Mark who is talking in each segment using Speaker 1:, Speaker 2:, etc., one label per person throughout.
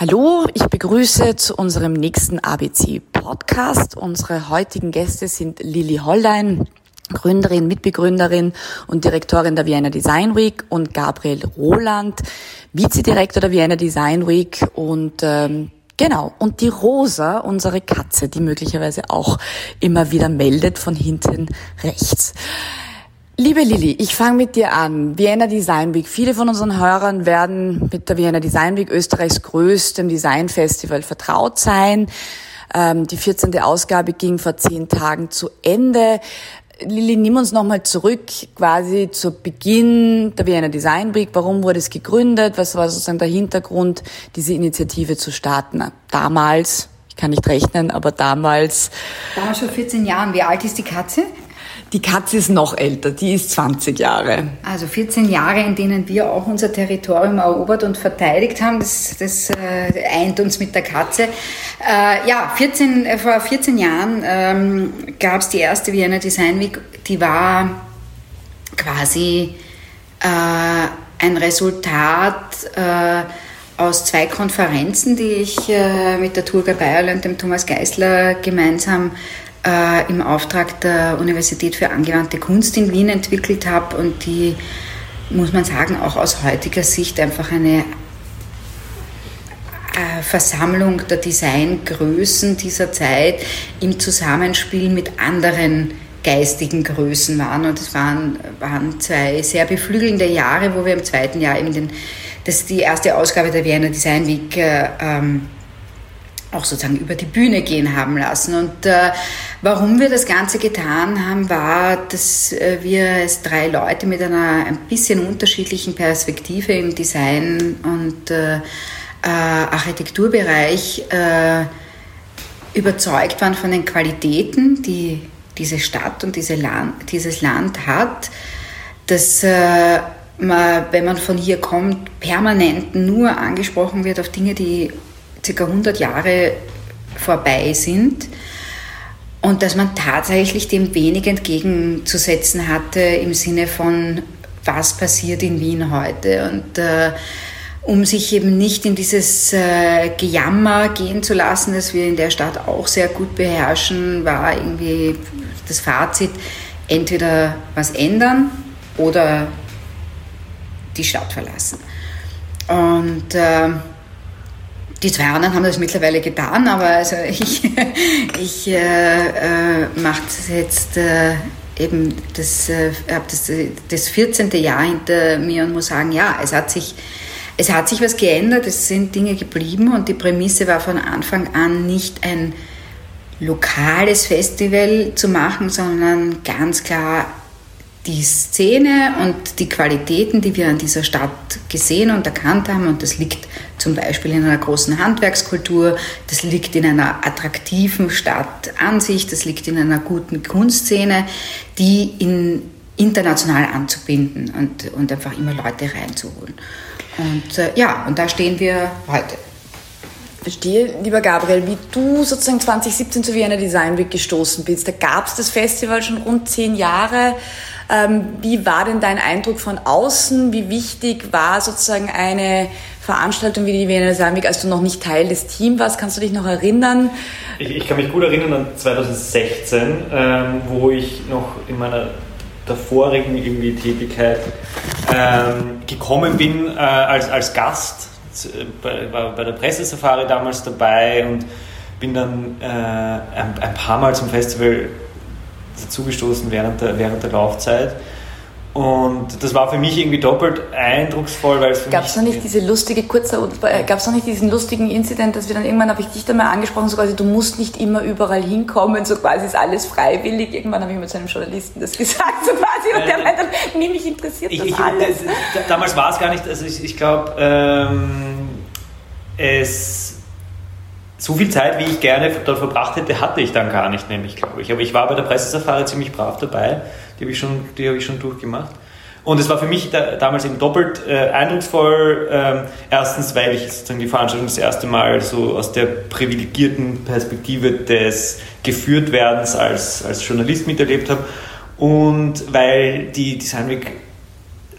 Speaker 1: Hallo, ich begrüße zu unserem nächsten ABC Podcast. Unsere heutigen Gäste sind Lilly Hollein, Gründerin, Mitbegründerin und Direktorin der Vienna Design Week und Gabriel Roland, Vizedirektor der Vienna Design Week und ähm, Genau. Und die Rosa, unsere Katze, die möglicherweise auch immer wieder meldet von hinten rechts. Liebe Lilly, ich fange mit dir an. Vienna Design Week. Viele von unseren Hörern werden mit der Vienna Design Week, Österreichs größtem Designfestival, vertraut sein. Ähm, die 14. Ausgabe ging vor zehn Tagen zu Ende. Lilly, nimm uns nochmal zurück quasi zu Beginn der Vienna Design Week. Warum wurde es gegründet? Was war sozusagen der Hintergrund, diese Initiative zu starten? Damals, ich kann nicht rechnen, aber damals.
Speaker 2: Damals schon 14 Jahren. Wie alt ist die Katze?
Speaker 1: Die Katze ist noch älter, die ist 20 Jahre.
Speaker 2: Also 14 Jahre, in denen wir auch unser Territorium erobert und verteidigt haben, das, das äh, eint uns mit der Katze. Äh, ja, 14, äh, vor 14 Jahren ähm, gab es die erste Vienna Design Week, die war quasi äh, ein Resultat äh, aus zwei Konferenzen, die ich äh, mit der Turga Bayerl und dem Thomas Geisler gemeinsam äh, im Auftrag der Universität für angewandte Kunst in Wien entwickelt habe und die, muss man sagen, auch aus heutiger Sicht einfach eine äh, Versammlung der Designgrößen dieser Zeit im Zusammenspiel mit anderen geistigen Größen waren. Und es waren, waren zwei sehr beflügelnde Jahre, wo wir im zweiten Jahr eben den, das die erste Ausgabe der Vienna Design Week äh, ähm, auch sozusagen über die Bühne gehen haben lassen. Und äh, warum wir das Ganze getan haben, war, dass äh, wir als drei Leute mit einer ein bisschen unterschiedlichen Perspektive im Design und äh, äh Architekturbereich äh, überzeugt waren von den Qualitäten, die diese Stadt und diese Land, dieses Land hat, dass äh, man, wenn man von hier kommt, permanent nur angesprochen wird auf Dinge, die circa 100 Jahre vorbei sind und dass man tatsächlich dem wenig entgegenzusetzen hatte im Sinne von, was passiert in Wien heute und äh, um sich eben nicht in dieses äh, Gejammer gehen zu lassen, das wir in der Stadt auch sehr gut beherrschen, war irgendwie das Fazit, entweder was ändern oder die Stadt verlassen. Und äh, die zwei anderen haben das mittlerweile getan, aber also ich, ich äh, äh, mache das jetzt äh, eben, das, äh, habe das, das 14. Jahr hinter mir und muss sagen, ja, es hat sich, es hat sich was geändert, es sind Dinge geblieben und die Prämisse war von Anfang an nicht ein lokales Festival zu machen, sondern ganz klar die Szene und die Qualitäten, die wir an dieser Stadt gesehen und erkannt haben, und das liegt zum Beispiel in einer großen Handwerkskultur, das liegt in einer attraktiven Stadtansicht, das liegt in einer guten Kunstszene, die in, international anzubinden und, und einfach immer Leute reinzuholen. Und äh, ja, und da stehen wir heute.
Speaker 1: Verstehe, lieber Gabriel, wie du sozusagen 2017 zu Vienna Design Week gestoßen bist. Da gab es das Festival schon rund zehn Jahre. Ähm, wie war denn dein Eindruck von außen? Wie wichtig war sozusagen eine Veranstaltung wie die Design Week, als du noch nicht Teil des Teams warst? Kannst du dich noch erinnern?
Speaker 3: Ich, ich kann mich gut erinnern an 2016, ähm, wo ich noch in meiner davorigen irgendwie Tätigkeit ähm, gekommen bin äh, als, als Gast. Bei, war bei der Pressesafari damals dabei und bin dann äh, ein, ein paar Mal zum Festival dazugestoßen während der, während der Laufzeit. Und das war für mich irgendwie doppelt eindrucksvoll, weil es
Speaker 1: für Gab es noch nicht diese lustige kurze, äh, gab es noch nicht diesen lustigen Incident, dass wir dann irgendwann, habe ich dich da mal angesprochen, so quasi, du musst nicht immer überall hinkommen, so quasi ist alles freiwillig. Irgendwann habe ich mit so einem Journalisten das gesagt, so quasi, und der äh, meinte, nee, mich interessiert ich, das ich, alles.
Speaker 3: Damals war es gar nicht, also ich, ich glaube, ähm, es so viel Zeit, wie ich gerne dort verbracht hätte, hatte ich dann gar nicht, nämlich, glaube ich. Aber ich war bei der Pressesafari ziemlich brav dabei. Die habe ich, schon, hab ich schon durchgemacht. Und es war für mich da, damals eben doppelt äh, eindrucksvoll. Ähm, erstens, weil ich sozusagen die Veranstaltung das erste Mal so aus der privilegierten Perspektive des Geführtwerdens als, als Journalist miterlebt habe. Und weil die Design Week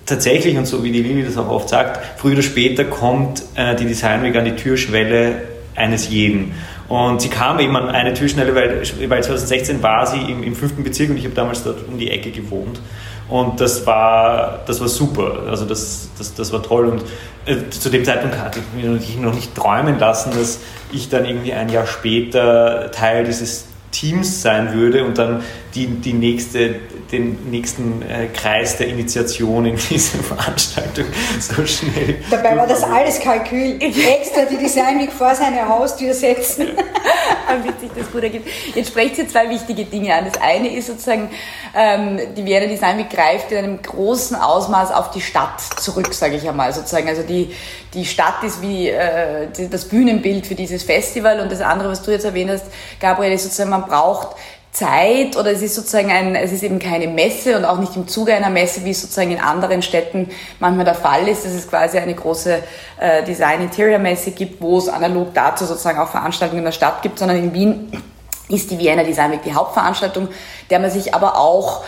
Speaker 3: tatsächlich, und so wie die Lili das auch oft sagt, früher oder später kommt äh, die Design Week an die Türschwelle eines jeden. Und sie kam eben an eine Türschwelle, weil, weil 2016 war sie im, im fünften Bezirk und ich habe damals dort um die Ecke gewohnt. Und das war, das war super, also das, das, das war toll. Und äh, zu dem Zeitpunkt hatte ich mich noch nicht träumen lassen, dass ich dann irgendwie ein Jahr später Teil dieses Teams sein würde und dann die, die nächste, den nächsten äh, Kreis der Initiation in diese Veranstaltung so schnell.
Speaker 2: Dabei war das alles Kalkül. Extra die Design Week vor seine Haustür setzen.
Speaker 1: Damit sich das gut ergibt. Jetzt sprecht ihr zwei wichtige Dinge an. Das eine ist sozusagen, ähm, die Vienna Design Week greift in einem großen Ausmaß auf die Stadt zurück, sage ich einmal. Sozusagen. Also die, die Stadt ist wie äh, das Bühnenbild für dieses Festival und das andere, was du jetzt erwähnt hast, Gabriel, ist sozusagen, man braucht Zeit oder es ist sozusagen ein, es ist eben keine Messe und auch nicht im Zuge einer Messe, wie es sozusagen in anderen Städten manchmal der Fall ist, dass es quasi eine große äh, Design-Interior-Messe gibt, wo es analog dazu sozusagen auch Veranstaltungen in der Stadt gibt, sondern in Wien ist die Vienna Design Week die Hauptveranstaltung, der man sich aber auch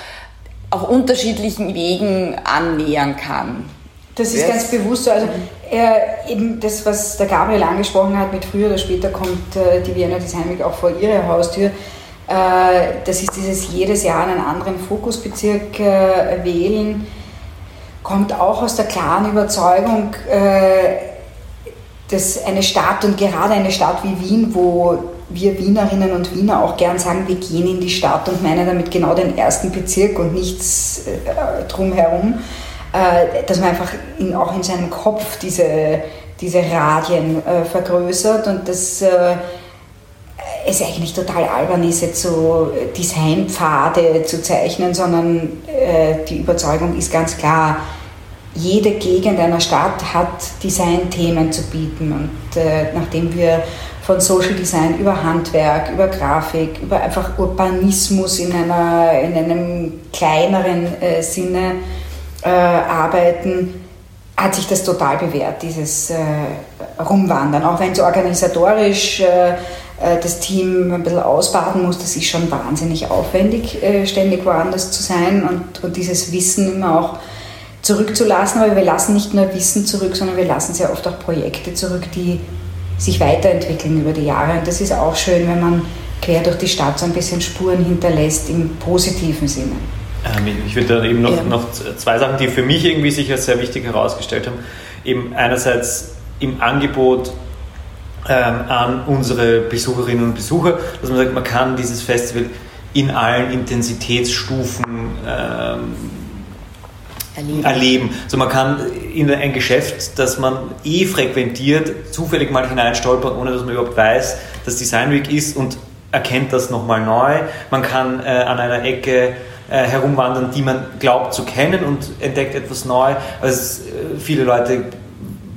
Speaker 1: auf unterschiedlichen Wegen annähern kann.
Speaker 2: Das ist ganz bewusst so. Also äh, eben das, was der Gabriel angesprochen hat, mit früher oder später kommt äh, die Vienna Design Week auch vor ihre Haustür. Äh, das ist dieses jedes Jahr einen anderen Fokusbezirk äh, wählen, kommt auch aus der klaren Überzeugung, äh, dass eine Stadt und gerade eine Stadt wie Wien, wo wir Wienerinnen und Wiener auch gern sagen, wir gehen in die Stadt und meinen damit genau den ersten Bezirk und nichts drumherum, dass man einfach in, auch in seinem Kopf diese, diese Radien vergrößert und das es eigentlich total albern ist, jetzt so Designpfade zu zeichnen, sondern äh, die Überzeugung ist ganz klar, jede Gegend einer Stadt hat Designthemen zu bieten. Und äh, nachdem wir von Social Design über Handwerk, über Grafik, über einfach Urbanismus in, einer, in einem kleineren äh, Sinne äh, arbeiten, hat sich das total bewährt, dieses äh, Rumwandern. Auch wenn es organisatorisch äh, äh, das Team ein bisschen ausbaden muss, das ist schon wahnsinnig aufwendig, äh, ständig woanders zu sein und, und dieses Wissen immer auch zurückzulassen. Aber wir lassen nicht nur Wissen zurück, sondern wir lassen sehr oft auch Projekte zurück, die sich weiterentwickeln über die Jahre. Und das ist auch schön, wenn man quer durch die Stadt so ein bisschen Spuren hinterlässt im positiven Sinne.
Speaker 3: Ähm, ich würde da eben noch, ja. noch zwei Sachen, die für mich irgendwie sich als sehr wichtig herausgestellt haben. Eben einerseits im Angebot ähm, an unsere Besucherinnen und Besucher, dass man sagt, man kann dieses Festival in allen Intensitätsstufen ähm, erleben. erleben. Also man kann in ein Geschäft, das man eh frequentiert, zufällig mal hineinstolpern, ohne dass man überhaupt weiß, dass Design Week ist und erkennt das nochmal neu. Man kann äh, an einer Ecke äh, herumwandern, die man glaubt zu kennen und entdeckt etwas neu. Also äh, viele Leute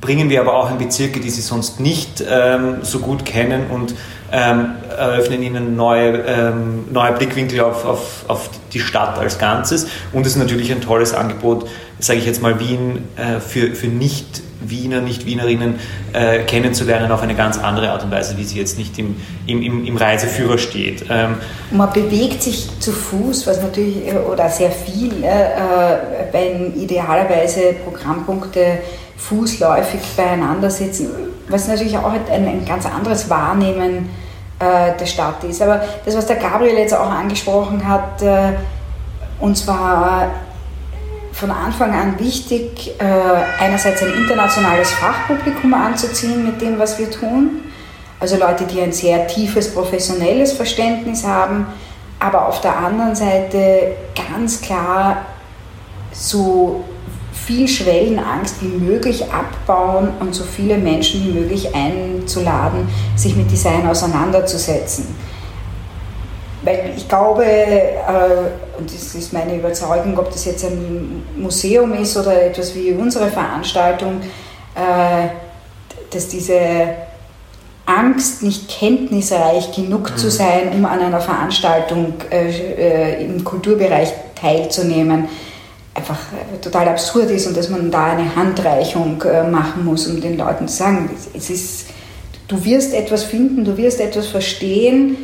Speaker 3: bringen wir aber auch in Bezirke, die sie sonst nicht ähm, so gut kennen und ähm, eröffnen ihnen neue, ähm, neue Blickwinkel auf, auf, auf die Stadt als Ganzes. Und es ist natürlich ein tolles Angebot, sage ich jetzt mal, Wien äh, für, für Nicht-Wiener, Nicht-Wienerinnen äh, kennenzulernen auf eine ganz andere Art und Weise, wie sie jetzt nicht im, im, im, Reiseführer steht. Ähm,
Speaker 2: Man bewegt sich zu Fuß, was natürlich, äh, oder sehr viel, äh, äh, wenn idealerweise Programmpunkte fußläufig beieinander sitzen, was natürlich auch ein, ein ganz anderes Wahrnehmen äh, der Stadt ist. Aber das, was der Gabriel jetzt auch angesprochen hat, äh, uns war von Anfang an wichtig, äh, einerseits ein internationales Fachpublikum anzuziehen mit dem, was wir tun. Also Leute, die ein sehr tiefes professionelles Verständnis haben, aber auf der anderen Seite ganz klar so viel Schwellenangst wie möglich abbauen und so viele Menschen wie möglich einzuladen, sich mit Design auseinanderzusetzen. Weil ich glaube, äh, und das ist meine Überzeugung, ob das jetzt ein Museum ist oder etwas wie unsere Veranstaltung, äh, dass diese Angst, nicht kenntnisreich genug zu mhm. sein, um an einer Veranstaltung äh, im Kulturbereich teilzunehmen, einfach total absurd ist und dass man da eine Handreichung machen muss, um den Leuten zu sagen, es ist, du wirst etwas finden, du wirst etwas verstehen,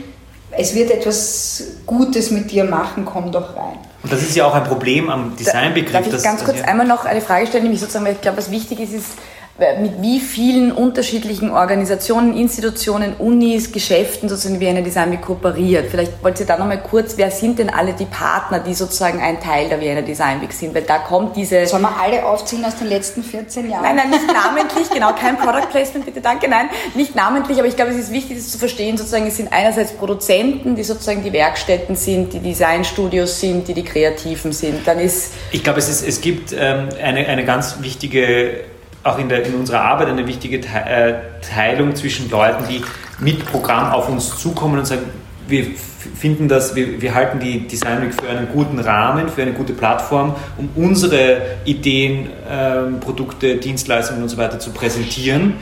Speaker 2: es wird etwas Gutes mit dir machen, komm doch rein.
Speaker 3: Und das ist ja auch ein Problem am Designbegriff.
Speaker 1: Darf ich ganz kurz einmal noch eine Frage stellen, nämlich sozusagen, weil ich glaube, was wichtig ist, ist, mit wie vielen unterschiedlichen Organisationen, Institutionen, Unis, Geschäften sozusagen wie eine Design Week kooperiert. Vielleicht wollt ihr da nochmal kurz, wer sind denn alle die Partner, die sozusagen ein Teil der Vienna Design Week sind? Weil da kommt diese...
Speaker 2: Sollen wir alle aufziehen aus den letzten 14 Jahren?
Speaker 1: Nein, nein, nicht namentlich, genau, kein Product Placement, bitte, danke, nein, nicht namentlich, aber ich glaube, es ist wichtig, das zu verstehen, sozusagen, es sind einerseits Produzenten, die sozusagen die Werkstätten sind, die Designstudios sind, die die Kreativen sind. Dann ist...
Speaker 3: Ich glaube, es, ist, es gibt ähm, eine, eine ganz wichtige auch in, der, in unserer Arbeit eine wichtige äh, Teilung zwischen Leuten, die mit Programm auf uns zukommen und sagen, wir finden das, wir, wir halten die Design Week für einen guten Rahmen, für eine gute Plattform, um unsere Ideen, ähm, Produkte, Dienstleistungen und so weiter zu präsentieren.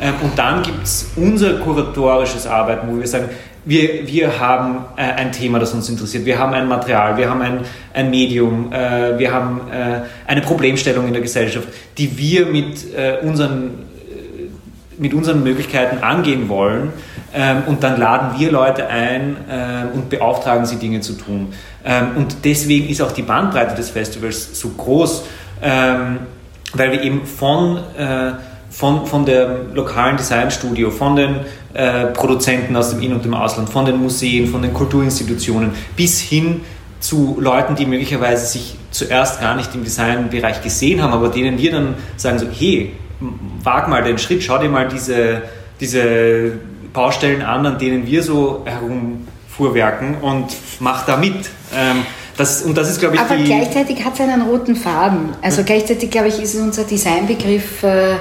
Speaker 3: Ähm, und dann gibt es unser kuratorisches Arbeiten, wo wir sagen, wir, wir haben äh, ein Thema, das uns interessiert. Wir haben ein Material, wir haben ein, ein Medium, äh, wir haben äh, eine Problemstellung in der Gesellschaft, die wir mit, äh, unseren, äh, mit unseren Möglichkeiten angehen wollen. Ähm, und dann laden wir Leute ein ähm, und beauftragen sie, Dinge zu tun. Ähm, und deswegen ist auch die Bandbreite des Festivals so groß, ähm, weil wir eben von äh, von, von dem lokalen Designstudio, von den äh, Produzenten aus dem In- und dem Ausland, von den Museen, von den Kulturinstitutionen bis hin zu Leuten, die möglicherweise sich zuerst gar nicht im Designbereich gesehen haben, aber denen wir dann sagen so, hey, wag mal den Schritt, schau dir mal diese, diese Baustellen an, an denen wir so herumfuhrwerken und mach da mit. Ähm, das, und das ist, glaube ich,
Speaker 2: Aber gleichzeitig hat es einen roten Faden. Also gleichzeitig, glaube ich, ist unser Designbegriff äh,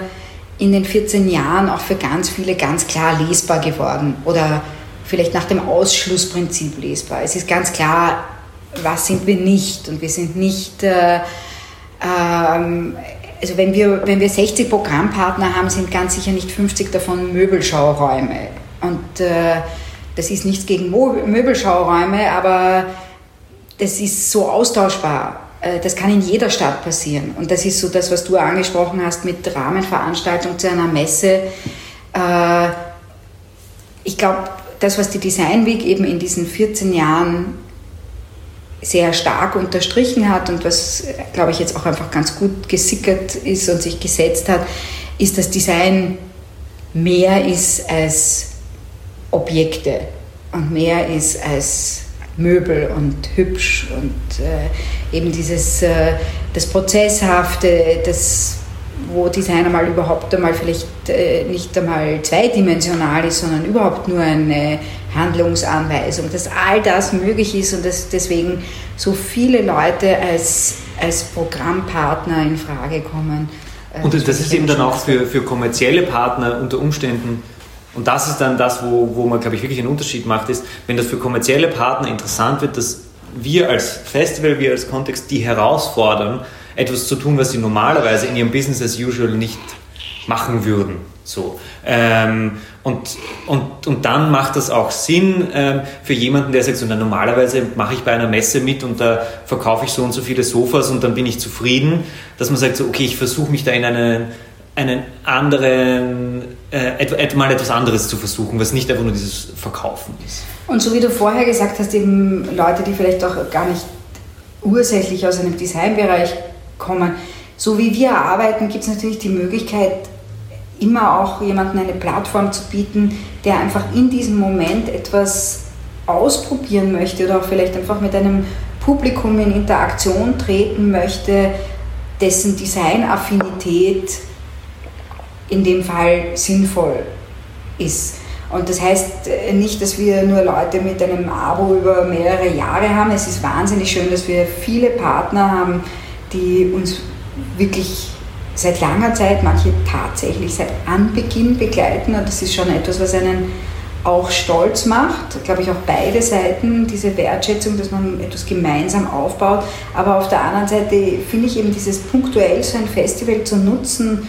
Speaker 2: in den 14 Jahren auch für ganz viele ganz klar lesbar geworden oder vielleicht nach dem Ausschlussprinzip lesbar. Es ist ganz klar, was sind wir nicht? Und wir sind nicht, äh, ähm, also wenn wir, wenn wir 60 Programmpartner haben, sind ganz sicher nicht 50 davon Möbelschauräume. Und äh, das ist nichts gegen Möbelschauräume, aber das ist so austauschbar das kann in jeder Stadt passieren. Und das ist so das, was du angesprochen hast mit Rahmenveranstaltung zu einer Messe. Äh, ich glaube, das, was die Design Week eben in diesen 14 Jahren sehr stark unterstrichen hat und was, glaube ich, jetzt auch einfach ganz gut gesickert ist und sich gesetzt hat, ist, dass Design mehr ist als Objekte und mehr ist als Möbel und hübsch und äh, eben dieses äh, das Prozesshafte, das wo Design einmal überhaupt einmal vielleicht äh, nicht einmal zweidimensional ist, sondern überhaupt nur eine Handlungsanweisung, dass all das möglich ist und dass deswegen so viele Leute als, als Programmpartner in Frage kommen.
Speaker 3: Äh, und das, das ist eben dann auch für, für kommerzielle Partner unter Umständen und das ist dann das, wo, wo man, glaube ich, wirklich einen Unterschied macht, ist, wenn das für kommerzielle Partner interessant wird, dass wir als Festival, wir als Kontext die herausfordern, etwas zu tun, was sie normalerweise in ihrem Business as usual nicht machen würden. So. Ähm, und, und, und dann macht das auch Sinn ähm, für jemanden, der sagt, so, na, normalerweise mache ich bei einer Messe mit und da verkaufe ich so und so viele Sofas und dann bin ich zufrieden, dass man sagt, so, okay, ich versuche mich da in einen einen anderen, äh, mal etwas anderes zu versuchen, was nicht einfach nur dieses Verkaufen ist.
Speaker 2: Und so wie du vorher gesagt hast, eben Leute, die vielleicht auch gar nicht ursächlich aus einem Designbereich kommen, so wie wir arbeiten, gibt es natürlich die Möglichkeit, immer auch jemandem eine Plattform zu bieten, der einfach in diesem Moment etwas ausprobieren möchte oder auch vielleicht einfach mit einem Publikum in Interaktion treten möchte, dessen Designaffinität in dem Fall sinnvoll ist. Und das heißt äh, nicht, dass wir nur Leute mit einem Abo über mehrere Jahre haben. Es ist wahnsinnig schön, dass wir viele Partner haben, die uns wirklich seit langer Zeit, manche tatsächlich seit Anbeginn begleiten. Und das ist schon etwas, was einen auch stolz macht, glaube ich, auch beide Seiten, diese Wertschätzung, dass man etwas gemeinsam aufbaut. Aber auf der anderen Seite finde ich eben dieses punktuell so ein Festival zu nutzen,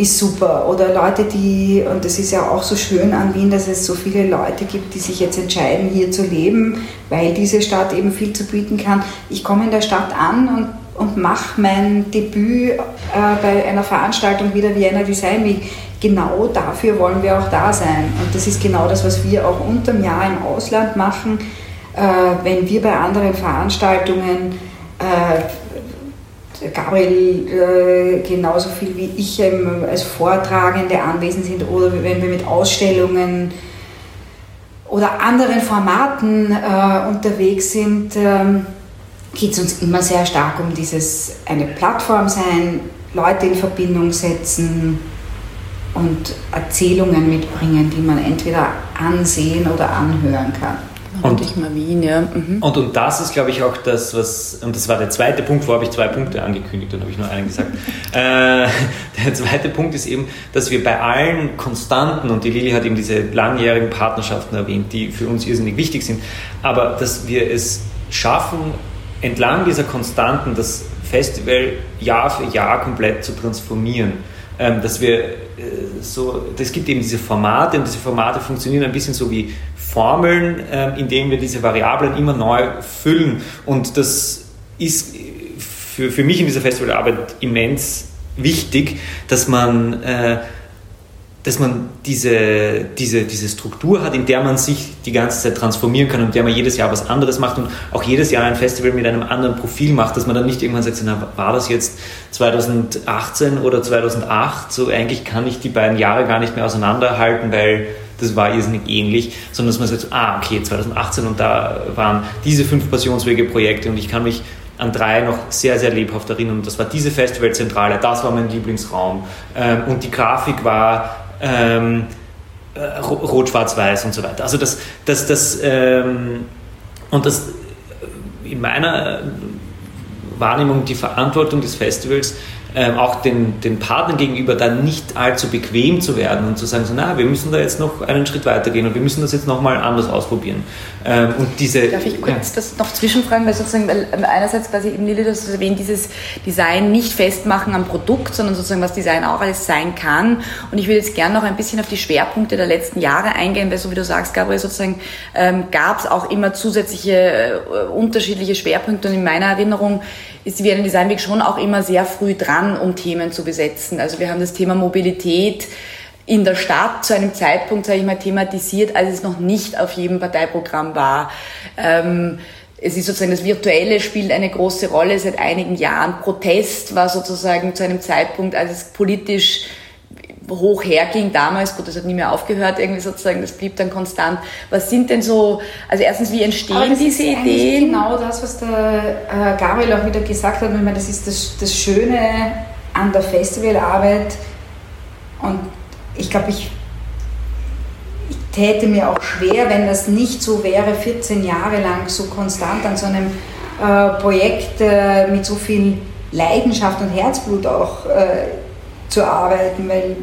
Speaker 2: ist super. Oder Leute, die, und das ist ja auch so schön an Wien, dass es so viele Leute gibt, die sich jetzt entscheiden, hier zu leben, weil diese Stadt eben viel zu bieten kann. Ich komme in der Stadt an und und mache mein Debüt äh, bei einer Veranstaltung wie der Vienna Design Week. Genau dafür wollen wir auch da sein. Und das ist genau das, was wir auch unterm Jahr im Ausland machen. Äh, wenn wir bei anderen Veranstaltungen äh, Gabriel äh, genauso viel wie ich ähm, als Vortragende anwesend sind oder wenn wir mit Ausstellungen oder anderen Formaten äh, unterwegs sind, ähm, geht es uns immer sehr stark um dieses eine Plattform sein, Leute in Verbindung setzen und Erzählungen mitbringen, die man entweder ansehen oder anhören kann.
Speaker 3: Und, ich mal Wien, ja. Mhm. Und, und das ist, glaube ich, auch das, was, und das war der zweite Punkt, wo habe ich zwei Punkte angekündigt, dann habe ich nur einen gesagt. äh, der zweite Punkt ist eben, dass wir bei allen Konstanten, und die Lili hat eben diese langjährigen Partnerschaften erwähnt, die für uns irrsinnig wichtig sind, aber dass wir es schaffen, entlang dieser Konstanten das Festival Jahr für Jahr komplett zu transformieren. Ähm, dass wir äh, so, es gibt eben diese Formate und diese Formate funktionieren ein bisschen so wie Formeln, ähm, indem wir diese Variablen immer neu füllen. Und das ist für, für mich in dieser Festivalarbeit immens wichtig, dass man äh, dass man diese, diese, diese Struktur hat, in der man sich die ganze Zeit transformieren kann und in der man jedes Jahr was anderes macht und auch jedes Jahr ein Festival mit einem anderen Profil macht, dass man dann nicht irgendwann sagt, na, war das jetzt 2018 oder 2008? So eigentlich kann ich die beiden Jahre gar nicht mehr auseinanderhalten, weil das war irrsinnig ähnlich, sondern dass man sagt, ah, okay, 2018 und da waren diese fünf Passionswege-Projekte und ich kann mich an drei noch sehr, sehr lebhaft erinnern. Und das war diese Festivalzentrale, das war mein Lieblingsraum. Ähm, und die Grafik war ähm, äh, rot, schwarz, weiß und so weiter. Also das, das, das ähm, und das in meiner Wahrnehmung die Verantwortung des Festivals ähm, auch den, den Partnern gegenüber dann nicht allzu bequem zu werden und zu sagen, so, na, wir müssen da jetzt noch einen Schritt weitergehen und wir müssen das jetzt nochmal anders ausprobieren.
Speaker 1: Ähm, und diese, Darf ich kurz ja. das noch zwischenfragen, weil sozusagen weil ähm, einerseits quasi eben Lili, das erwähnt, dieses Design nicht festmachen am Produkt, sondern sozusagen was Design auch alles sein kann. Und ich würde jetzt gerne noch ein bisschen auf die Schwerpunkte der letzten Jahre eingehen, weil so wie du sagst, Gabriel, sozusagen ähm, gab es auch immer zusätzliche äh, unterschiedliche Schwerpunkte und in meiner Erinnerung ist die Vienna Design Week schon auch immer sehr früh dran, um Themen zu besetzen. Also wir haben das Thema Mobilität in der Stadt zu einem Zeitpunkt, sage ich mal, thematisiert, als es noch nicht auf jedem Parteiprogramm war. Ähm, es ist sozusagen das Virtuelle spielt eine große Rolle seit einigen Jahren. Protest war sozusagen zu einem Zeitpunkt, als es politisch hoch herging damals, gut, das hat nie mehr aufgehört, irgendwie sozusagen, das blieb dann konstant. Was sind denn so, also erstens, wie entstehen diese ist Ideen?
Speaker 2: Genau das, was der äh, Gabriel auch wieder gesagt hat, ich meine, das ist das, das Schöne an der Festivalarbeit und ich glaube, ich, ich täte mir auch schwer, wenn das nicht so wäre, 14 Jahre lang so konstant an so einem äh, Projekt äh, mit so viel Leidenschaft und Herzblut auch äh, zu arbeiten, weil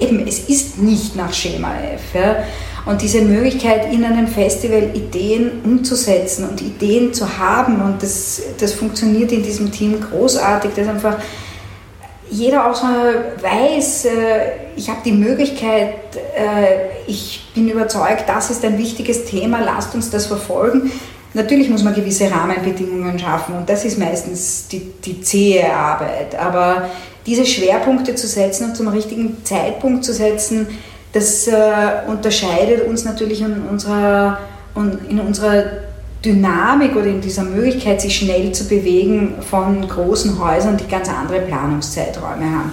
Speaker 2: eben es ist nicht nach Schema F. Ja? Und diese Möglichkeit, in einem Festival Ideen umzusetzen und Ideen zu haben, und das, das funktioniert in diesem Team großartig, dass einfach jeder auch so weiß, äh, ich habe die Möglichkeit, äh, ich bin überzeugt, das ist ein wichtiges Thema, lasst uns das verfolgen. Natürlich muss man gewisse Rahmenbedingungen schaffen und das ist meistens die, die zähe Arbeit. Aber diese Schwerpunkte zu setzen und zum richtigen Zeitpunkt zu setzen, das äh, unterscheidet uns natürlich in unserer, in unserer Dynamik oder in dieser Möglichkeit, sich schnell zu bewegen von großen Häusern, die ganz andere Planungszeiträume haben.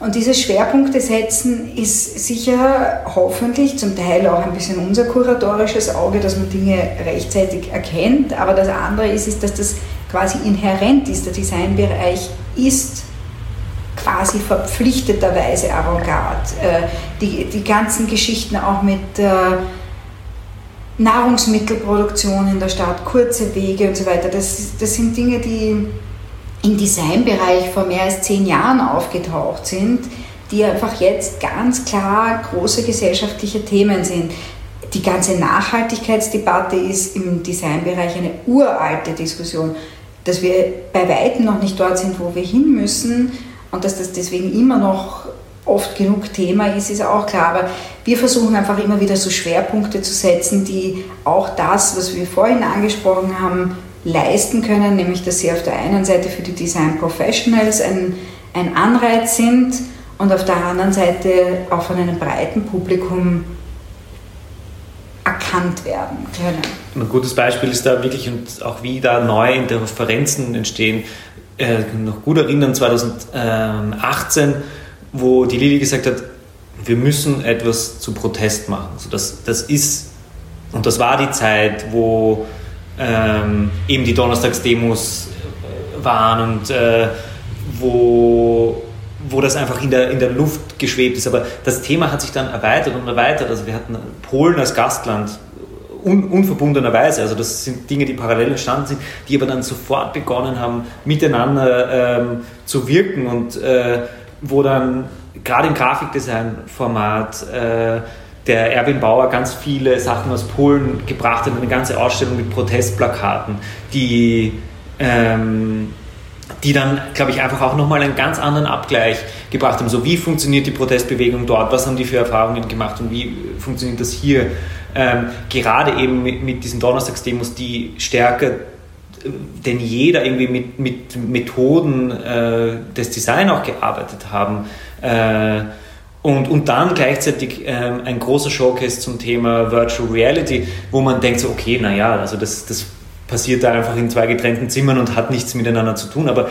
Speaker 2: Und diese Schwerpunkte setzen ist sicher hoffentlich zum Teil auch ein bisschen unser kuratorisches Auge, dass man Dinge rechtzeitig erkennt. Aber das andere ist, ist dass das quasi inhärent ist. Der Designbereich ist quasi verpflichteterweise Avantgarde. Äh, die, die ganzen Geschichten auch mit äh, Nahrungsmittelproduktion in der Stadt, kurze Wege und so weiter, das, das sind Dinge, die im Designbereich vor mehr als zehn Jahren aufgetaucht sind, die einfach jetzt ganz klar große gesellschaftliche Themen sind. Die ganze Nachhaltigkeitsdebatte ist im Designbereich eine uralte Diskussion. Dass wir bei weitem noch nicht dort sind, wo wir hin müssen, und dass das deswegen immer noch oft genug Thema ist, ist auch klar. Aber wir versuchen einfach immer wieder so Schwerpunkte zu setzen, die auch das, was wir vorhin angesprochen haben, leisten können, nämlich dass sie auf der einen Seite für die Design Professionals ein, ein Anreiz sind und auf der anderen Seite auch von einem breiten Publikum erkannt werden können.
Speaker 3: Ein gutes Beispiel ist da wirklich und auch wie da neue Interferenzen entstehen. Äh, noch gut erinnern, 2018, wo die Lili gesagt hat, wir müssen etwas zu Protest machen. Also das, das ist, und das war die Zeit, wo ähm, eben die Donnerstagsdemos waren und äh, wo, wo das einfach in der, in der Luft geschwebt ist. Aber das Thema hat sich dann erweitert und erweitert. Also wir hatten Polen als Gastland un, unverbundenerweise. Also das sind Dinge, die parallel entstanden sind, die aber dann sofort begonnen haben, miteinander ähm, zu wirken und äh, wo dann gerade im Grafikdesign-Format äh, der Erwin Bauer ganz viele Sachen aus Polen gebracht hat, eine ganze Ausstellung mit Protestplakaten, die, ähm, die dann, glaube ich, einfach auch nochmal einen ganz anderen Abgleich gebracht haben. So, wie funktioniert die Protestbewegung dort? Was haben die für Erfahrungen gemacht und wie funktioniert das hier? Ähm, gerade eben mit, mit diesen Donnerstagsdemos, die stärker äh, denn jeder irgendwie mit, mit Methoden äh, des Design auch gearbeitet haben. Äh, und, und dann gleichzeitig ähm, ein großer Showcase zum Thema Virtual Reality, wo man denkt so, okay, naja, also das, das passiert da einfach in zwei getrennten Zimmern und hat nichts miteinander zu tun. Aber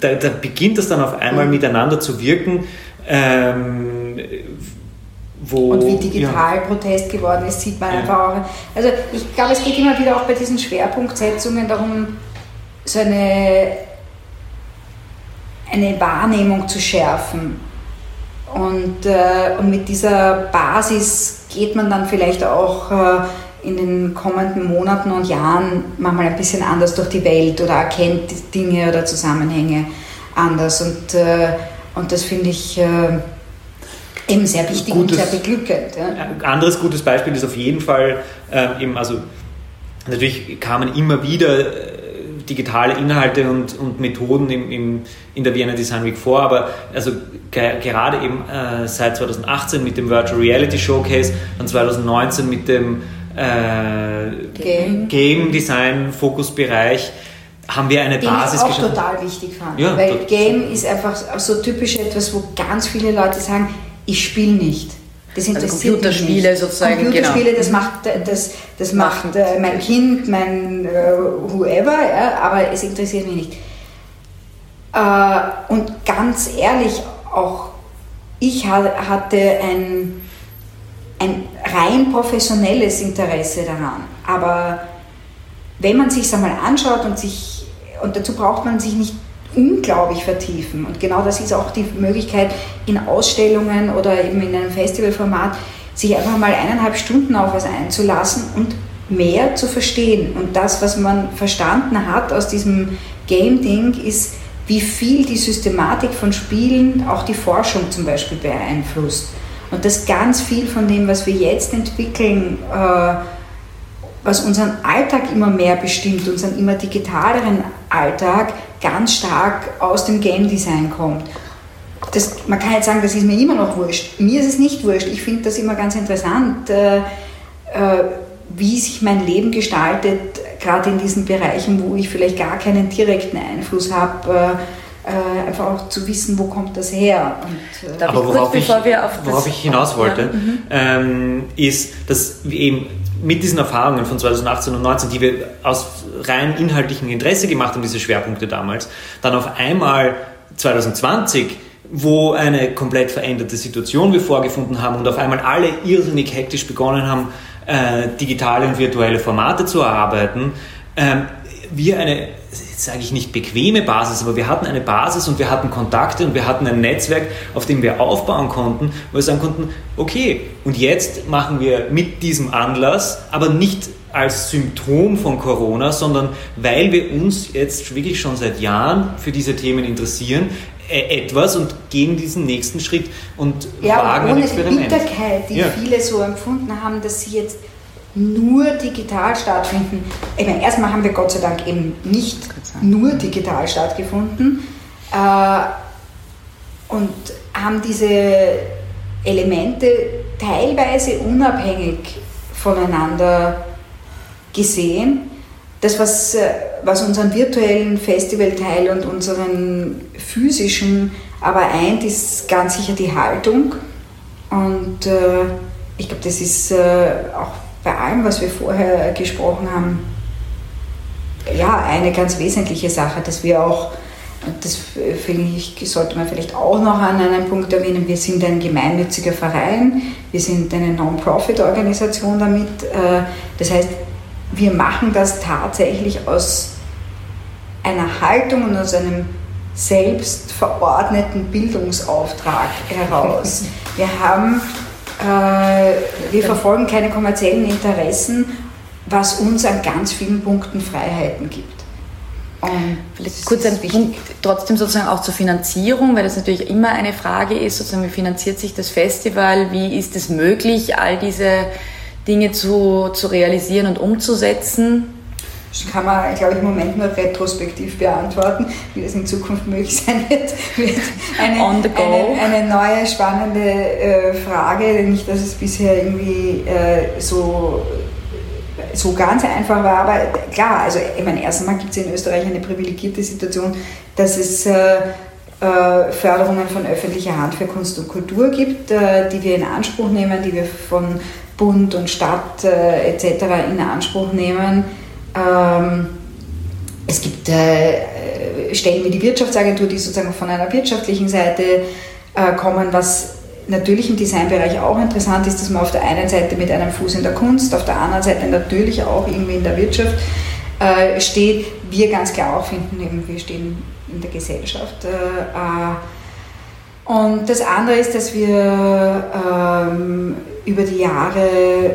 Speaker 3: da, da beginnt das dann auf einmal mhm. miteinander zu wirken. Ähm,
Speaker 2: wo, und wie digital ja. Protest geworden ist, sieht man ja. einfach auch. Also ich glaube, es geht immer wieder auch bei diesen Schwerpunktsetzungen darum, so eine, eine Wahrnehmung zu schärfen. Und, äh, und mit dieser Basis geht man dann vielleicht auch äh, in den kommenden Monaten und Jahren manchmal ein bisschen anders durch die Welt oder erkennt Dinge oder Zusammenhänge anders. Und, äh, und das finde ich äh, eben sehr wichtig gutes, und sehr beglückend. Ja.
Speaker 3: Ein anderes gutes Beispiel ist auf jeden Fall äh, eben, also natürlich kamen immer wieder äh, digitale Inhalte und, und Methoden im, im, in der Vienna Design Week vor, aber also ge gerade eben äh, seit 2018 mit dem Virtual Reality Showcase und 2019 mit dem äh, Game. Game Design Fokusbereich haben wir eine
Speaker 2: Den
Speaker 3: Basis
Speaker 2: ich auch total wichtig fand, ja, weil Game ist einfach so typisch etwas, wo ganz viele Leute sagen, ich spiele nicht.
Speaker 1: Das also interessiert also Computerspiele mich nicht. sozusagen.
Speaker 2: Computerspiele, genau. das macht, das, das macht äh, mein Kind, mein äh, whoever, ja, aber es interessiert mich nicht. Äh, und ganz ehrlich, auch ich hatte ein, ein rein professionelles Interesse daran. Aber wenn man sich einmal anschaut und sich, und dazu braucht man sich nicht unglaublich vertiefen. Und genau das ist auch die Möglichkeit in Ausstellungen oder eben in einem Festivalformat, sich einfach mal eineinhalb Stunden auf was einzulassen und mehr zu verstehen. Und das, was man verstanden hat aus diesem Game-Ding, ist, wie viel die Systematik von Spielen auch die Forschung zum Beispiel beeinflusst. Und dass ganz viel von dem, was wir jetzt entwickeln, äh, was unseren Alltag immer mehr bestimmt, unseren immer digitaleren Alltag, ganz stark aus dem Game Design kommt. Das, man kann jetzt sagen, das ist mir immer noch wurscht. Mir ist es nicht wurscht. Ich finde das immer ganz interessant, äh, äh, wie sich mein Leben gestaltet, gerade in diesen Bereichen, wo ich vielleicht gar keinen direkten Einfluss habe. Äh, einfach auch zu wissen, wo kommt das her.
Speaker 3: Und, äh, Aber worauf, kurz, ich, worauf ich hinaus wollte, ja. mhm. ähm, ist, dass eben mit diesen Erfahrungen von 2018 und 2019, die wir aus rein inhaltlichem Interesse gemacht haben, diese Schwerpunkte damals, dann auf einmal 2020 wo eine komplett veränderte Situation wir vorgefunden haben und auf einmal alle irrsinnig hektisch begonnen haben, äh, digitale und virtuelle Formate zu erarbeiten, ähm, wir eine jetzt sage ich nicht bequeme Basis, aber wir hatten eine Basis und wir hatten Kontakte und wir hatten ein Netzwerk, auf dem wir aufbauen konnten, wo wir sagen konnten, okay, und jetzt machen wir mit diesem Anlass, aber nicht als Symptom von Corona, sondern weil wir uns jetzt wirklich schon seit Jahren für diese Themen interessieren, e, etwas und gehen diesen nächsten Schritt und
Speaker 2: ja, wagen und ohne ein Experiment. Die Bitterkeit, die ja. viele so empfunden haben, dass sie jetzt nur digital stattfinden. Ich meine, erstmal haben wir Gott sei Dank eben nicht nur digital stattgefunden äh, und haben diese Elemente teilweise unabhängig voneinander gesehen. Das, was, äh, was unseren virtuellen Festivalteil und unseren physischen aber eint, ist ganz sicher die Haltung. Und äh, ich glaube, das ist äh, auch bei allem, was wir vorher gesprochen haben, ja, eine ganz wesentliche Sache, dass wir auch, das finde ich, sollte man vielleicht auch noch an einem Punkt erwähnen, wir sind ein gemeinnütziger Verein, wir sind eine Non-Profit-Organisation damit. Äh, das heißt, wir machen das tatsächlich aus einer Haltung und aus einem selbst verordneten Bildungsauftrag heraus. Wir haben, äh, wir verfolgen keine kommerziellen Interessen, was uns an ganz vielen Punkten Freiheiten gibt.
Speaker 1: Und Vielleicht kurz ein Punkt trotzdem sozusagen auch zur Finanzierung, weil das natürlich immer eine Frage ist, sozusagen wie finanziert sich das Festival, wie ist es möglich, all diese Dinge zu, zu realisieren und umzusetzen?
Speaker 2: Das kann man, glaube ich, im Moment nur retrospektiv beantworten. Wie das in Zukunft möglich sein wird, wird eine, eine, eine, neue spannende äh, Frage. Nicht, dass es bisher irgendwie äh, so, so ganz einfach war, aber klar, also ich meine, erst einmal gibt es in Österreich eine privilegierte Situation, dass es äh, äh Förderungen von öffentlicher Hand für Kunst und Kultur gibt, äh, die wir in Anspruch nehmen, die wir von Bund und Stadt äh, etc. in Anspruch nehmen ähm, es gibt äh, Stellen wie die Wirtschaftsagentur, die sozusagen von einer wirtschaftlichen Seite äh, kommen, was natürlich im Designbereich auch interessant ist, dass man auf der einen Seite mit einem Fuß in der Kunst, auf der anderen Seite natürlich auch irgendwie in der Wirtschaft äh, steht. Wir ganz klar auch finden, eben, wir stehen in der Gesellschaft. Äh, äh, und das andere ist, dass wir ähm, über die Jahre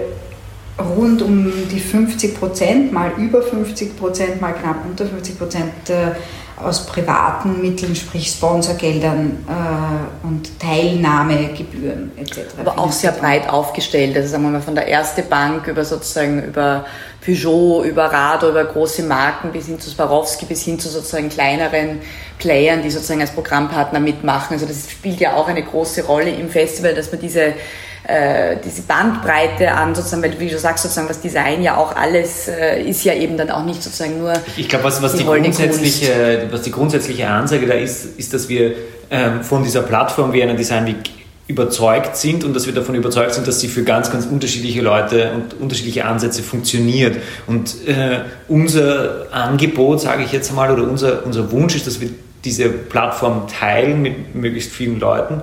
Speaker 2: rund um die 50 Prozent, mal über 50 Prozent, mal knapp unter 50 Prozent äh, aus privaten Mitteln, sprich Sponsorgeldern äh, und Teilnahmegebühren etc.
Speaker 1: Aber auch sehr breit aufgestellt. Also sagen wir mal von der erste Bank über sozusagen über Peugeot, über Rado, über große Marken bis hin zu Swarovski, bis hin zu sozusagen kleineren Playern, die sozusagen als Programmpartner mitmachen. Also das spielt ja auch eine große Rolle im Festival, dass man diese äh, diese Bandbreite an sozusagen, weil wie du sagst, sozusagen, was Design ja auch alles äh, ist ja eben dann auch nicht sozusagen nur.
Speaker 3: Ich glaube, was, was, die, die grundsätzliche, was die grundsätzliche Ansage da ist, ist, dass wir ähm, von dieser Plattform wie einer Design Week überzeugt sind und dass wir davon überzeugt sind, dass sie für ganz, ganz unterschiedliche Leute und unterschiedliche Ansätze funktioniert. Und äh, unser Angebot, sage ich jetzt mal, oder unser, unser Wunsch ist, dass wir diese Plattform teilen mit möglichst vielen Leuten.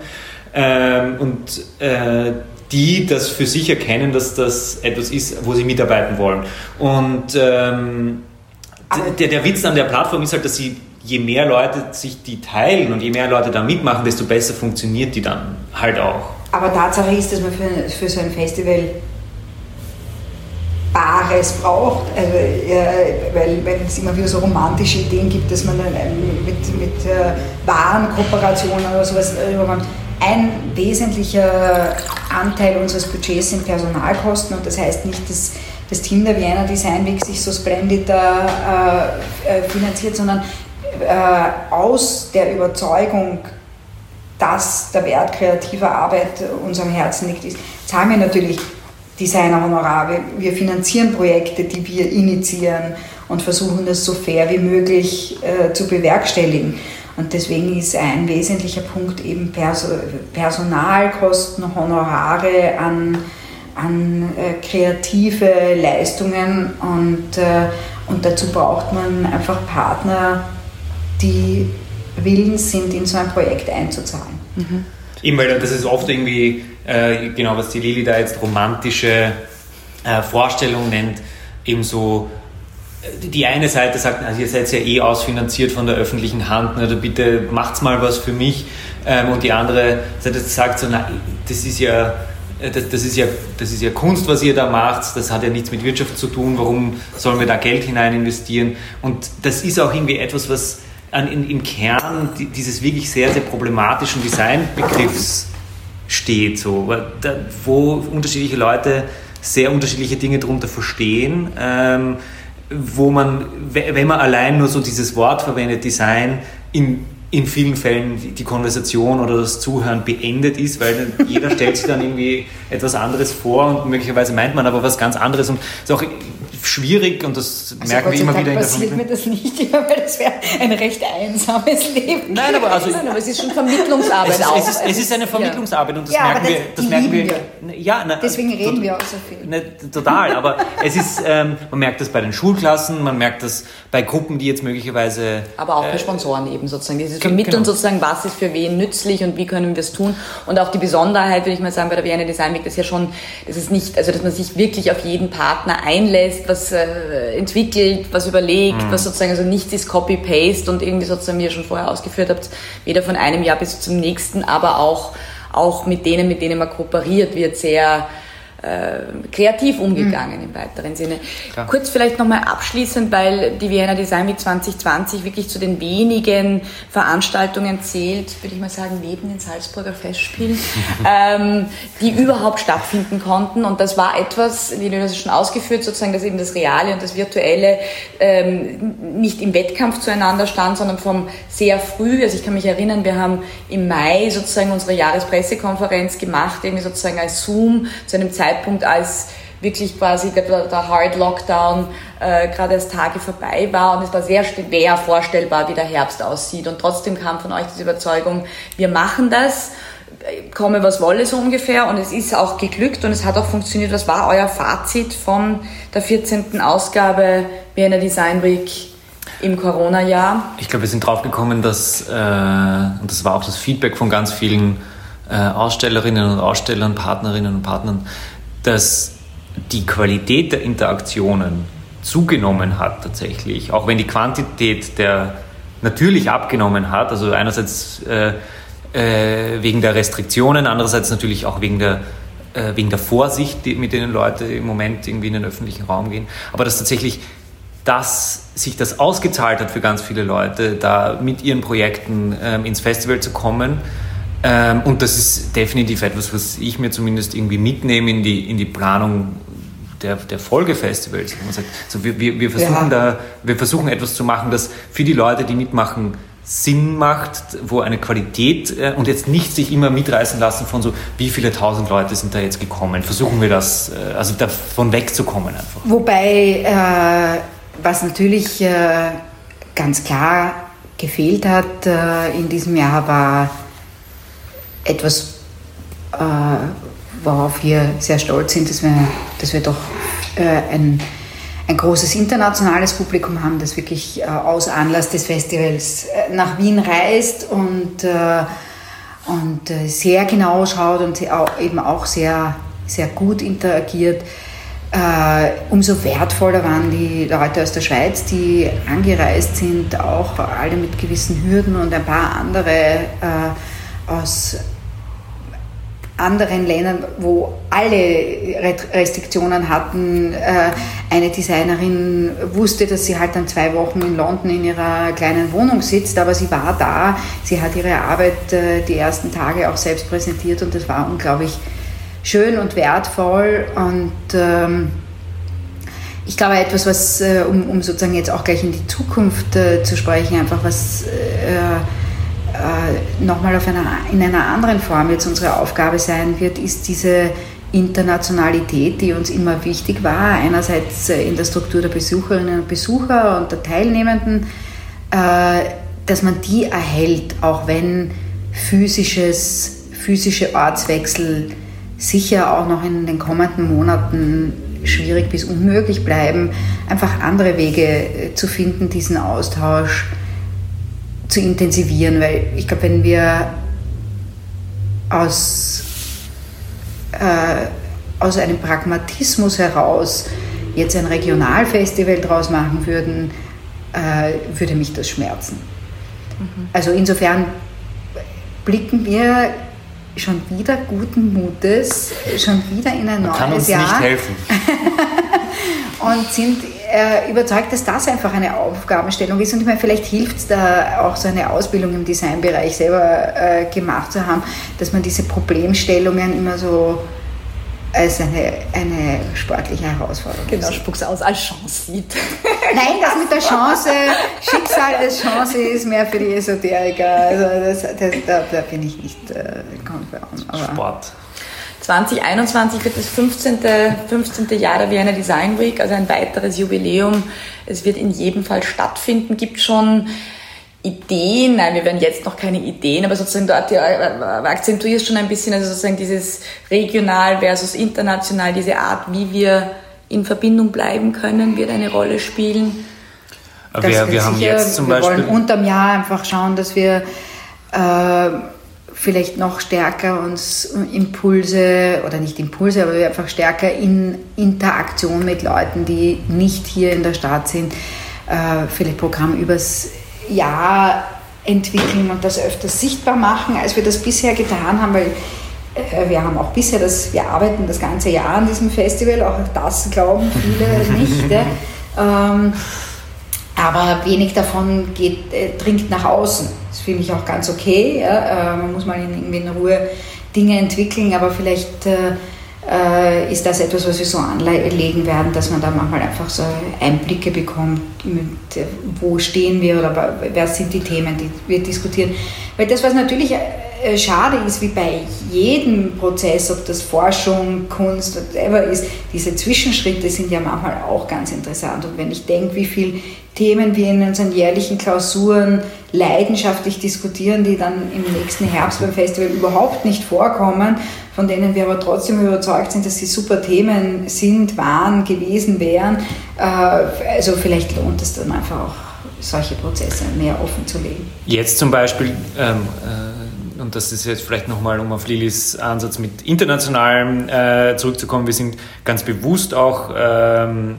Speaker 3: Ähm, und äh, die das für sich erkennen, dass das etwas ist, wo sie mitarbeiten wollen. Und ähm, der, der Witz an der Plattform ist halt, dass sie je mehr Leute sich die teilen und je mehr Leute da mitmachen, desto besser funktioniert die dann halt auch.
Speaker 2: Aber Tatsache ist, dass man für, für so ein Festival Bares braucht, also, äh, weil, weil es immer wieder so romantische Ideen gibt, dass man dann ähm, mit, mit äh, Warenkooperationen oder sowas äh, ein wesentlicher Anteil unseres Budgets sind Personalkosten und das heißt nicht, dass das Team der Vienna Design Week sich so splendid äh, äh, finanziert, sondern äh, aus der Überzeugung, dass der Wert kreativer Arbeit uns am Herzen liegt, ist, zahlen wir natürlich Designerhonorar. Wir, wir finanzieren Projekte, die wir initiieren und versuchen das so fair wie möglich äh, zu bewerkstelligen. Und deswegen ist ein wesentlicher Punkt eben Personalkosten, Honorare an, an äh, kreative Leistungen und, äh, und dazu braucht man einfach Partner, die willens sind, in so ein Projekt einzuzahlen.
Speaker 3: Mhm. Eben, weil das ist oft irgendwie, äh, genau was die Lili da jetzt romantische äh, Vorstellung nennt, eben so die eine Seite sagt, also ihr seid ja eh ausfinanziert von der öffentlichen Hand, also bitte macht's mal was für mich. Ähm, und die andere Seite sagt so, na, das ist ja äh, das, das, ist ja, das ist ja Kunst, was ihr da macht, das hat ja nichts mit Wirtschaft zu tun, warum sollen wir da Geld hinein investieren? Und das ist auch irgendwie etwas, was an, in, im Kern dieses wirklich sehr, sehr problematischen Designbegriffs steht, so, wo unterschiedliche Leute sehr unterschiedliche Dinge darunter verstehen. Ähm, wo man, wenn man allein nur so dieses Wort verwendet, Design, in in vielen Fällen die Konversation oder das Zuhören beendet ist, weil jeder stellt sich dann irgendwie etwas anderes vor und möglicherweise meint man aber was ganz anderes und ist auch schwierig und das also merken wir immer wieder in
Speaker 2: der passiert mir das nicht weil das wäre ein recht einsames Leben.
Speaker 1: Nein, aber, also, Nein, aber es ist schon Vermittlungsarbeit
Speaker 3: es ist,
Speaker 1: auch.
Speaker 3: Es ist, es ist eine Vermittlungsarbeit und das ja, merken das, wir. Das merken wir.
Speaker 2: wir. Ja, na, Deswegen reden wir auch so viel.
Speaker 3: Ne, total, aber es ist, ähm, man merkt das bei den Schulklassen, man merkt das bei Gruppen, die jetzt möglicherweise...
Speaker 1: Aber auch bei äh, Sponsoren eben sozusagen. Dieses Vermitteln genau. sozusagen, was ist für wen nützlich und wie können wir es tun. Und auch die Besonderheit, würde ich mal sagen, bei der Vienna Design Week, das ist ja schon, das ist nicht, also dass man sich wirklich auf jeden Partner einlässt, was äh, entwickelt, was überlegt, mhm. was sozusagen, also nichts ist Copy-Paste und irgendwie sozusagen, wie ihr schon vorher ausgeführt habt, weder von einem Jahr bis zum nächsten, aber auch, auch mit denen, mit denen man kooperiert, wird sehr äh, kreativ umgegangen mhm. im weiteren Sinne. Klar. Kurz vielleicht nochmal abschließend, weil die Vienna Design Week 2020 wirklich zu den wenigen Veranstaltungen zählt, würde ich mal sagen, neben den Salzburger Festspielen, ähm, die überhaupt stattfinden konnten. Und das war etwas, wie du das schon ausgeführt, sozusagen, dass eben das Reale und das Virtuelle ähm, nicht im Wettkampf zueinander stand, sondern vom sehr früh, also ich kann mich erinnern, wir haben im Mai sozusagen unsere Jahrespressekonferenz gemacht, irgendwie sozusagen als Zoom zu einem Zeitpunkt, Zeitpunkt, als wirklich quasi der, Hard Lockdown äh, gerade erst Tage vorbei war und es war sehr schwer vorstellbar, wie der Herbst aussieht. Und trotzdem kam von euch diese Überzeugung, wir machen das, komme was wolle so ungefähr und es ist auch geglückt und es hat auch funktioniert. Was war euer Fazit von der 14. Ausgabe Vienna Design Week im Corona-Jahr?
Speaker 3: Ich glaube, wir sind drauf gekommen, dass, äh, und das war auch das Feedback von ganz vielen äh, Ausstellerinnen und Ausstellern, Partnerinnen und Partnern, dass die Qualität der Interaktionen zugenommen hat tatsächlich, auch wenn die Quantität der natürlich abgenommen hat, also einerseits äh, äh, wegen der Restriktionen, andererseits natürlich auch wegen der, äh, wegen der Vorsicht, die, mit denen Leute im Moment irgendwie in den öffentlichen Raum gehen, aber dass tatsächlich dass sich das ausgezahlt hat für ganz viele Leute, da mit ihren Projekten ähm, ins Festival zu kommen ähm, und das ist definitiv etwas, was ich mir zumindest irgendwie mitnehme in die, in die Planung der, der Folgefestivals. Man sagt, so wir, wir, wir, versuchen ja. da, wir versuchen etwas zu machen, das für die Leute, die mitmachen, Sinn macht, wo eine Qualität äh, und jetzt nicht sich immer mitreißen lassen von so, wie viele tausend Leute sind da jetzt gekommen. Versuchen wir das, äh, also davon wegzukommen einfach.
Speaker 2: Wobei, äh, was natürlich äh, ganz klar gefehlt hat äh, in diesem Jahr, war etwas, äh, worauf wir sehr stolz sind, dass wir, dass wir doch äh, ein, ein großes internationales Publikum haben, das wirklich äh, aus Anlass des Festivals äh, nach Wien reist und, äh, und äh, sehr genau schaut und eben auch sehr, sehr gut interagiert. Umso wertvoller waren die Leute aus der Schweiz, die angereist sind, auch alle mit gewissen Hürden und ein paar andere aus anderen Ländern, wo alle Restriktionen hatten. Äh, eine Designerin wusste, dass sie halt dann zwei Wochen in London in ihrer kleinen Wohnung sitzt, aber sie war da. Sie hat ihre Arbeit äh, die ersten Tage auch selbst präsentiert und das war unglaublich schön und wertvoll und ähm, ich glaube, etwas, was, äh, um, sozusagen jetzt auch gleich in die Zukunft zu sprechen, einfach was äh, nochmal einer, in einer anderen Form jetzt unsere Aufgabe sein wird, ist diese Internationalität, die uns immer wichtig war, einerseits äh, in der Struktur der Besucherinnen und Besucher und der Teilnehmenden, äh, dass man die erhält, auch wenn physisches, physische Ortswechsel sicher auch noch in den kommenden Monaten schwierig bis unmöglich bleiben, einfach andere Wege äh, zu finden, diesen Austausch zu intensivieren, weil ich glaube, wenn wir aus, äh, aus einem Pragmatismus heraus jetzt ein Regionalfestival draus machen würden, äh, würde mich das schmerzen. Mhm. Also insofern blicken wir schon wieder guten Mutes, schon wieder in ein Man neues
Speaker 3: kann uns
Speaker 2: Jahr.
Speaker 3: Nicht helfen.
Speaker 2: und sind äh, überzeugt, dass das einfach eine Aufgabenstellung ist. Und ich meine, vielleicht hilft es da auch so eine Ausbildung im Designbereich selber äh, gemacht zu haben, dass man diese Problemstellungen immer so als eine, eine sportliche Herausforderung.
Speaker 1: Genau, spuck's aus, als Chance sieht.
Speaker 2: Nein, das mit der Chance, Schicksal als Chance ist mehr für die Esoteriker. Also das, das, da, da, bin ich nicht äh, konform.
Speaker 3: Sport.
Speaker 1: 2021 wird das 15. 15. Jahr der Vienna Design Week, also ein weiteres Jubiläum. Es wird in jedem Fall stattfinden. Gibt schon Ideen, nein, wir werden jetzt noch keine Ideen, aber sozusagen dort ja, äh, akzentuierst schon ein bisschen, also sozusagen dieses regional versus international, diese Art, wie wir in Verbindung bleiben können, wird eine Rolle spielen.
Speaker 2: Aber wir, wir haben jetzt zum wir Beispiel. Wir wollen unterm Jahr einfach schauen, dass wir äh, vielleicht noch stärker uns Impulse oder nicht Impulse, aber wir einfach stärker in Interaktion mit Leuten, die nicht hier in der Stadt sind, äh, vielleicht Programm übers Jahr entwickeln und das öfters sichtbar machen, als wir das bisher getan haben, weil äh, wir haben auch bisher das, wir arbeiten das ganze Jahr an diesem Festival, auch das glauben viele nicht. ähm, aber wenig davon geht, äh, dringt nach außen. Das finde ich auch ganz okay. Ja? Äh, man muss mal in, irgendwie in Ruhe Dinge entwickeln, aber vielleicht äh, äh, ist das etwas, was wir so anlegen werden, dass man da manchmal einfach so Einblicke bekommt, mit, äh, wo stehen wir oder wer sind die Themen, die wir diskutieren. Weil das, was natürlich äh, schade ist, wie bei jedem Prozess, ob das Forschung, Kunst, whatever ist, diese Zwischenschritte sind ja manchmal auch ganz interessant. Und wenn ich denke, wie viele Themen wir in unseren jährlichen Klausuren leidenschaftlich diskutieren, die dann im nächsten Herbst beim Festival überhaupt nicht vorkommen, von denen wir aber trotzdem überzeugt sind, dass sie super Themen sind, waren, gewesen wären. Äh, also vielleicht lohnt es dann einfach auch, solche Prozesse mehr offen zu legen.
Speaker 3: Jetzt zum Beispiel ähm, äh und das ist jetzt vielleicht nochmal, um auf Lilis Ansatz mit internationalem äh, zurückzukommen, wir sind ganz bewusst auch, ähm,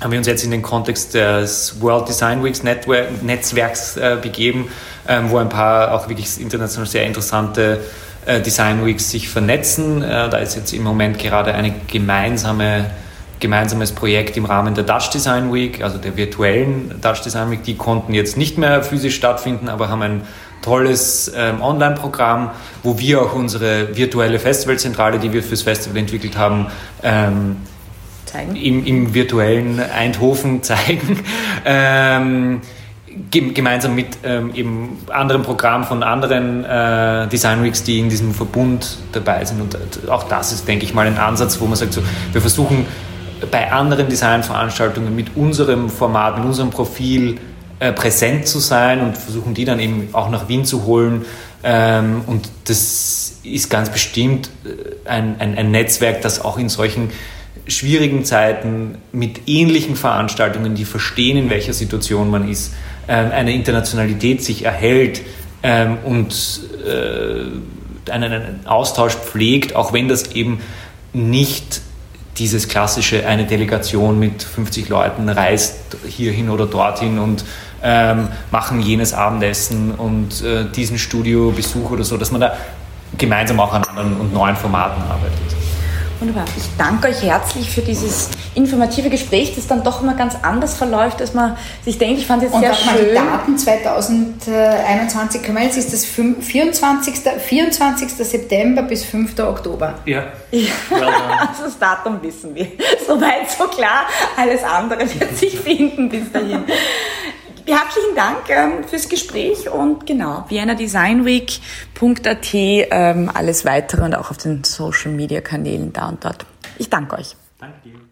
Speaker 3: haben wir uns jetzt in den Kontext des World Design Weeks Network, Netzwerks äh, begeben, ähm, wo ein paar auch wirklich international sehr interessante äh, Design Weeks sich vernetzen. Äh, da ist jetzt im Moment gerade eine gemeinsame gemeinsames Projekt im Rahmen der Dutch Design Week, also der virtuellen Dutch Design Week. Die konnten jetzt nicht mehr physisch stattfinden, aber haben ein tolles ähm, Online-Programm, wo wir auch unsere virtuelle Festivalzentrale, die wir fürs Festival entwickelt haben, ähm, im, im, virtuellen Eindhoven zeigen. Ähm, gemeinsam mit ähm, eben anderen Programmen von anderen äh, Design Weeks, die in diesem Verbund dabei sind. Und äh, auch das ist, denke ich mal, ein Ansatz, wo man sagt, so, wir versuchen bei anderen Designveranstaltungen mit unserem Format, mit unserem Profil äh, präsent zu sein und versuchen die dann eben auch nach Wien zu holen. Ähm, und das ist ganz bestimmt äh, ein, ein, ein Netzwerk, das auch in solchen schwierigen Zeiten mit ähnlichen Veranstaltungen, die verstehen, in welcher Situation man ist, ähm, eine Internationalität sich erhält ähm, und äh, einen Austausch pflegt, auch wenn das eben nicht dieses klassische, eine Delegation mit 50 Leuten reist hierhin oder dorthin und ähm, machen jenes Abendessen und äh, diesen Studiobesuch oder so, dass man da gemeinsam auch an anderen und neuen Formaten arbeitet.
Speaker 1: Wunderbar. Ich danke euch herzlich für dieses informative Gespräch, das dann doch mal ganz anders verläuft, als man sich denkt. Ich fand es jetzt sehr schön. Und
Speaker 2: die Daten 2021 können wir jetzt, ist das 24. 24. September bis 5. Oktober.
Speaker 3: Ja.
Speaker 1: ja. Also das Datum wissen wir. Soweit so klar. Alles andere wird sich finden bis dahin. Herzlichen Dank ähm, fürs Gespräch und genau, viennadesignweek.at, ähm, alles weitere und auch auf den Social Media Kanälen da und dort. Ich danke euch. Danke dir.